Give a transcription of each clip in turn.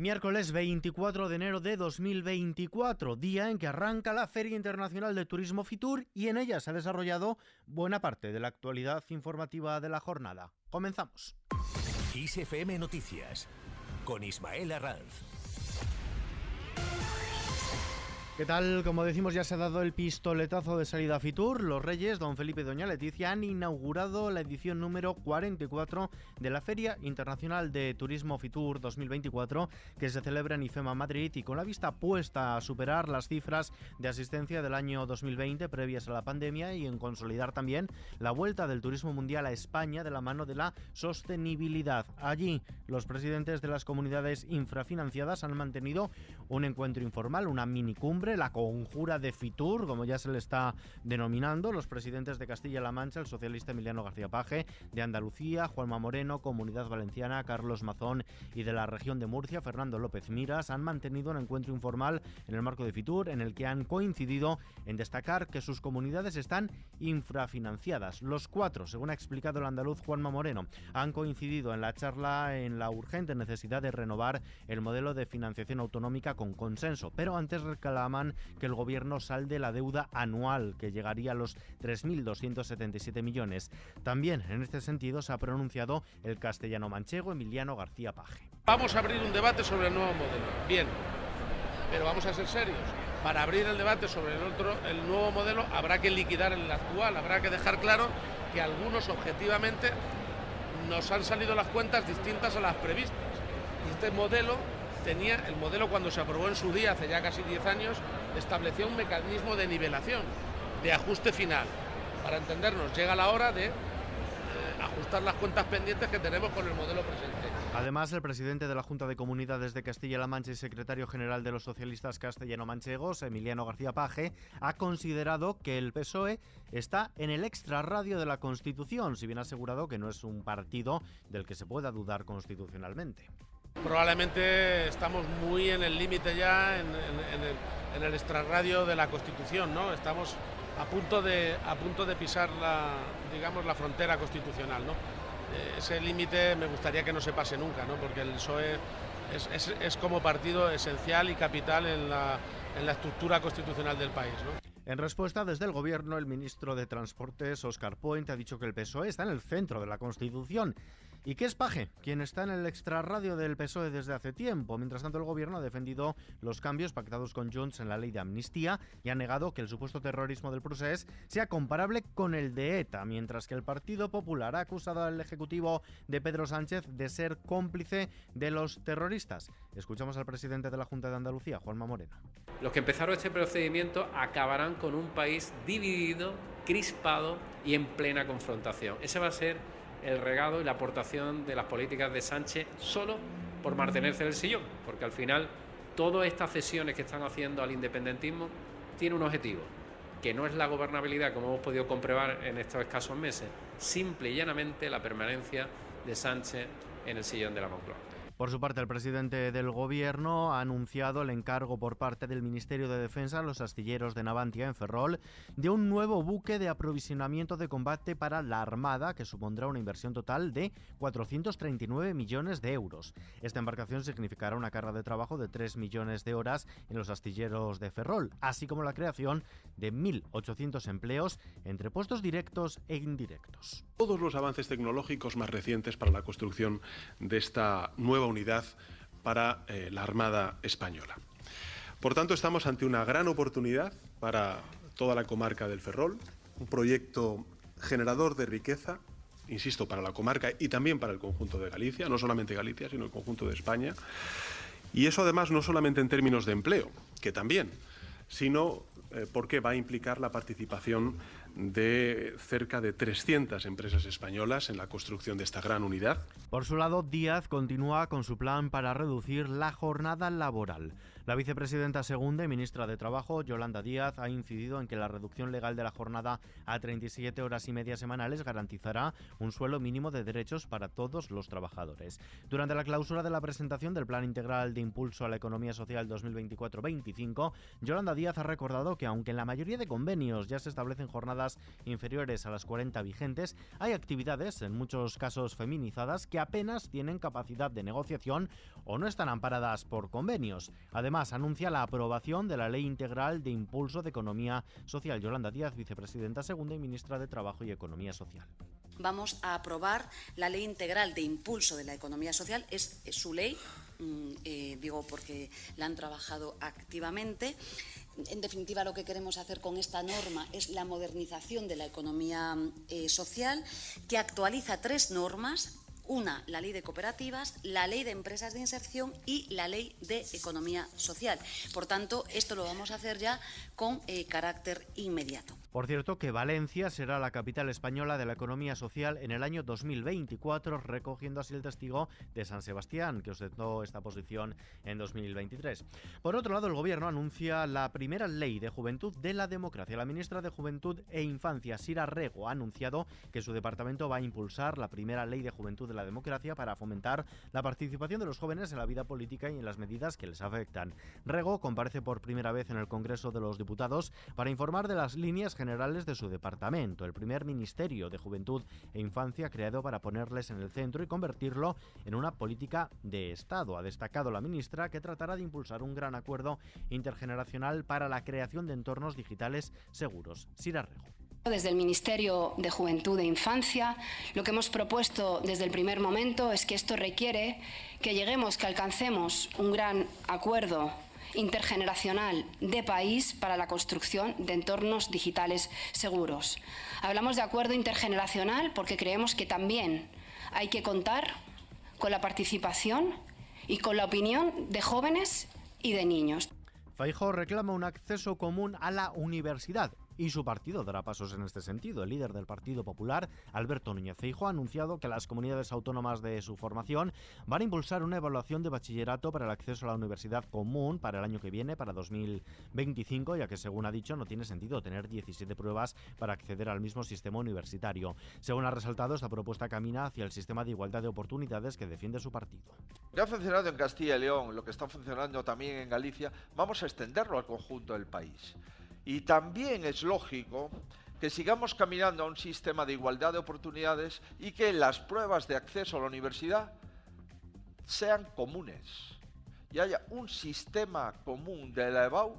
Miércoles 24 de enero de 2024, día en que arranca la Feria Internacional de Turismo Fitur y en ella se ha desarrollado buena parte de la actualidad informativa de la jornada. Comenzamos. ISFM Noticias con Ismael Arranz. ¿Qué tal? Como decimos, ya se ha dado el pistoletazo de salida a Fitur. Los Reyes, don Felipe y doña Leticia, han inaugurado la edición número 44 de la Feria Internacional de Turismo Fitur 2024, que se celebra en IFEMA Madrid y con la vista puesta a superar las cifras de asistencia del año 2020 previas a la pandemia y en consolidar también la vuelta del turismo mundial a España de la mano de la sostenibilidad. Allí, los presidentes de las comunidades infrafinanciadas han mantenido un encuentro informal, una mini cumbre la conjura de Fitur, como ya se le está denominando, los presidentes de Castilla-La Mancha, el socialista Emiliano García Paje, de Andalucía, Juanma Moreno, Comunidad Valenciana, Carlos Mazón y de la región de Murcia, Fernando López Miras, han mantenido un encuentro informal en el marco de Fitur en el que han coincidido en destacar que sus comunidades están infrafinanciadas. Los cuatro, según ha explicado el andaluz Juanma Moreno, han coincidido en la charla en la urgente necesidad de renovar el modelo de financiación autonómica con consenso, pero antes reclaman que el gobierno salde la deuda anual, que llegaría a los 3.277 millones. También en este sentido se ha pronunciado el castellano manchego Emiliano García Paje. Vamos a abrir un debate sobre el nuevo modelo. Bien, pero vamos a ser serios. Para abrir el debate sobre el, otro, el nuevo modelo habrá que liquidar el actual, habrá que dejar claro que algunos objetivamente nos han salido las cuentas distintas a las previstas. Y este modelo tenía, el modelo cuando se aprobó en su día, hace ya casi 10 años, establecía un mecanismo de nivelación, de ajuste final. Para entendernos, llega la hora de eh, ajustar las cuentas pendientes que tenemos con el modelo presente. Además, el presidente de la Junta de Comunidades de Castilla-La Mancha y secretario general de los socialistas castellano-manchegos, Emiliano García Paje, ha considerado que el PSOE está en el extrarradio de la Constitución, si bien ha asegurado que no es un partido del que se pueda dudar constitucionalmente. Probablemente estamos muy en el límite ya, en, el, extrarradio de la Constitución, ¿no? Estamos a punto de, a punto de pisar la, digamos, la frontera constitucional, ¿no? Eh, ese límite me gustaría que no se pase nunca, ¿no? Porque el PSOE es, como partido esencial y capital en la, en la estructura constitucional del país, ¿no? En respuesta, desde el Gobierno, el ministro de Transportes, Oscar Point, ha dicho que el PSOE está en el centro de la Constitución ¿Y qué es Paje? Quien está en el extrarradio del PSOE desde hace tiempo. Mientras tanto, el gobierno ha defendido los cambios pactados con Junts en la ley de amnistía y ha negado que el supuesto terrorismo del procés sea comparable con el de ETA, mientras que el Partido Popular ha acusado al Ejecutivo de Pedro Sánchez de ser cómplice de los terroristas. Escuchamos al presidente de la Junta de Andalucía, Juanma Moreno. Los que empezaron este procedimiento acabarán con un país dividido, crispado y en plena confrontación. Ese va a ser el regado y la aportación de las políticas de Sánchez solo por mantenerse en el sillón, porque al final todas estas cesiones que están haciendo al independentismo tienen un objetivo, que no es la gobernabilidad, como hemos podido comprobar en estos escasos meses, simple y llanamente la permanencia de Sánchez en el sillón de la Moncloa. Por su parte, el presidente del Gobierno ha anunciado el encargo por parte del Ministerio de Defensa a los astilleros de Navantia en Ferrol de un nuevo buque de aprovisionamiento de combate para la Armada que supondrá una inversión total de 439 millones de euros. Esta embarcación significará una carga de trabajo de 3 millones de horas en los astilleros de Ferrol, así como la creación de 1.800 empleos entre puestos directos e indirectos. Todos los avances tecnológicos más recientes para la construcción de esta nueva unidad para eh, la Armada Española. Por tanto, estamos ante una gran oportunidad para toda la comarca del Ferrol, un proyecto generador de riqueza, insisto, para la comarca y también para el conjunto de Galicia, no solamente Galicia, sino el conjunto de España. Y eso además no solamente en términos de empleo, que también, sino eh, porque va a implicar la participación de cerca de 300 empresas españolas en la construcción de esta gran unidad. Por su lado, Díaz continúa con su plan para reducir la jornada laboral. La vicepresidenta segunda y ministra de Trabajo, Yolanda Díaz, ha incidido en que la reducción legal de la jornada a 37 horas y media semanales garantizará un suelo mínimo de derechos para todos los trabajadores. Durante la clausura de la presentación del Plan Integral de Impulso a la Economía Social 2024-25, Yolanda Díaz ha recordado que aunque en la mayoría de convenios ya se establecen jornadas inferiores a las 40 vigentes, hay actividades, en muchos casos feminizadas, que apenas tienen capacidad de negociación o no están amparadas por convenios. Además, anuncia la aprobación de la Ley Integral de Impulso de Economía Social. Yolanda Díaz, vicepresidenta segunda y ministra de Trabajo y Economía Social vamos a aprobar la Ley Integral de Impulso de la Economía Social. Es, su ley, mm, eh, digo porque la han trabajado activamente. En definitiva, lo que queremos hacer con esta norma es la modernización de la economía eh, social, que actualiza tres normas una, la ley de cooperativas, la ley de empresas de inserción y la ley de economía social. Por tanto, esto lo vamos a hacer ya con eh, carácter inmediato. Por cierto, que Valencia será la capital española de la economía social en el año 2024, recogiendo así el testigo de San Sebastián, que ostentó esta posición en 2023. Por otro lado, el Gobierno anuncia la primera ley de juventud de la democracia. La ministra de Juventud e Infancia, Sira Rego, ha anunciado que su departamento va a impulsar la primera ley de juventud de la democracia para fomentar la participación de los jóvenes en la vida política y en las medidas que les afectan. Rego comparece por primera vez en el Congreso de los Diputados para informar de las líneas generales de su departamento, el primer Ministerio de Juventud e Infancia creado para ponerles en el centro y convertirlo en una política de Estado. Ha destacado la ministra que tratará de impulsar un gran acuerdo intergeneracional para la creación de entornos digitales seguros. Desde el Ministerio de Juventud e Infancia, lo que hemos propuesto desde el primer momento es que esto requiere que lleguemos, que alcancemos un gran acuerdo intergeneracional de país para la construcción de entornos digitales seguros. Hablamos de acuerdo intergeneracional porque creemos que también hay que contar con la participación y con la opinión de jóvenes y de niños. Faijo reclama un acceso común a la universidad y su partido dará pasos en este sentido. El líder del Partido Popular, Alberto Núñez Feijo, ha anunciado que las comunidades autónomas de su formación van a impulsar una evaluación de bachillerato para el acceso a la universidad común para el año que viene, para 2025, ya que según ha dicho no tiene sentido tener 17 pruebas para acceder al mismo sistema universitario. Según ha resaltado, esta propuesta camina hacia el sistema de igualdad de oportunidades que defiende su partido. Ya ha funcionado en Castilla y León, lo que está funcionando también en Galicia, vamos a extenderlo al conjunto del país. Y también es lógico que sigamos caminando a un sistema de igualdad de oportunidades y que las pruebas de acceso a la universidad sean comunes y haya un sistema común de la EBAU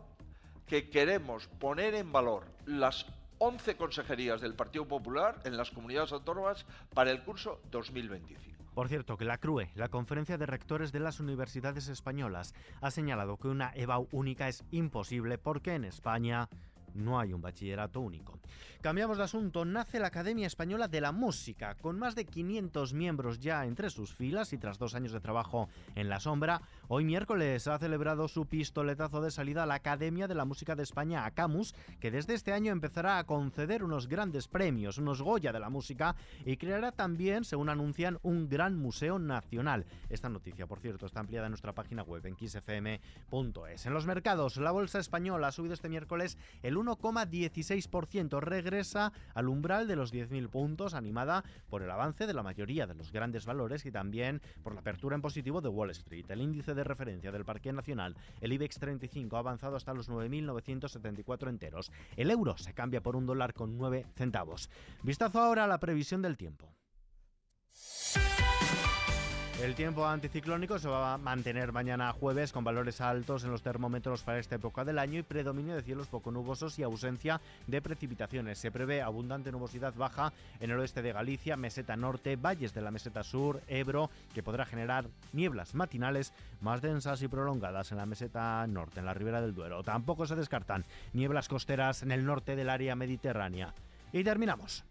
que queremos poner en valor las 11 consejerías del Partido Popular en las comunidades autónomas para el curso 2025. Por cierto, que la CRUE, la Conferencia de Rectores de las Universidades Españolas, ha señalado que una EBAU única es imposible porque en España no hay un bachillerato único. Cambiamos de asunto. Nace la Academia Española de la Música, con más de 500 miembros ya entre sus filas y tras dos años de trabajo en la sombra, hoy miércoles ha celebrado su pistoletazo de salida la Academia de la Música de España, ACAMUS, que desde este año empezará a conceder unos grandes premios, unos Goya de la música, y creará también, según anuncian, un gran museo nacional. Esta noticia, por cierto, está ampliada en nuestra página web en xfm.es. En los mercados, la bolsa española ha subido este miércoles el 1,16%. Regresa al umbral de los 10.000 puntos, animada por el avance de la mayoría de los grandes valores y también por la apertura en positivo de Wall Street. El índice de referencia del Parque Nacional, el IBEX 35, ha avanzado hasta los 9.974 enteros. El euro se cambia por un dólar con 9 centavos. Vistazo ahora a la previsión del tiempo. El tiempo anticiclónico se va a mantener mañana jueves con valores altos en los termómetros para esta época del año y predominio de cielos poco nubosos y ausencia de precipitaciones. Se prevé abundante nubosidad baja en el oeste de Galicia, meseta norte, valles de la meseta sur, Ebro, que podrá generar nieblas matinales más densas y prolongadas en la meseta norte, en la ribera del Duero. Tampoco se descartan nieblas costeras en el norte del área mediterránea. Y terminamos.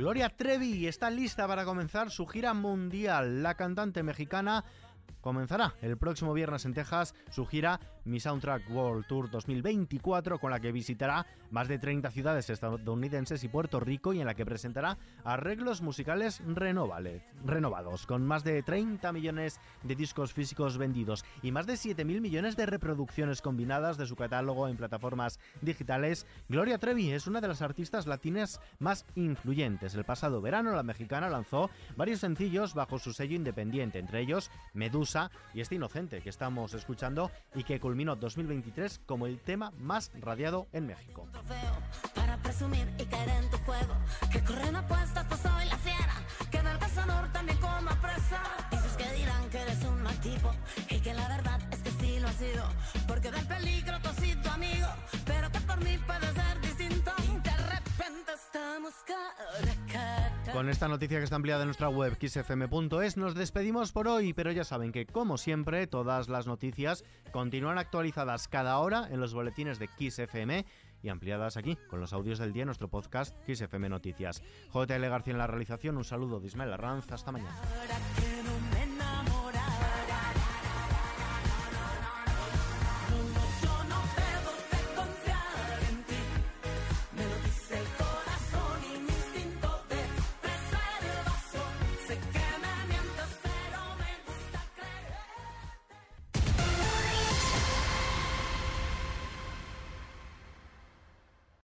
Gloria Trevi está lista para comenzar su gira mundial. La cantante mexicana comenzará el próximo viernes en Texas su gira Mi Soundtrack World Tour 2024 con la que visitará más de 30 ciudades estadounidenses y Puerto Rico y en la que presentará arreglos musicales renovados, con más de 30 millones de discos físicos vendidos y más de 7.000 millones de reproducciones combinadas de su catálogo en plataformas digitales. Gloria Trevi es una de las artistas latinas más influyentes. El pasado verano la mexicana lanzó varios sencillos bajo su sello independiente, entre ellos Medusa y Este Inocente, que estamos escuchando y que culminó 2023 como el tema más radiado en México. Con esta noticia que está ampliada en nuestra web xfm.es nos despedimos por hoy, pero ya saben que como siempre todas las noticias continúan actualizadas cada hora en los boletines de XFM y ampliadas aquí con los audios del día en nuestro podcast XFM Noticias. JL García en la realización, un saludo de Ismael Arranz, hasta mañana.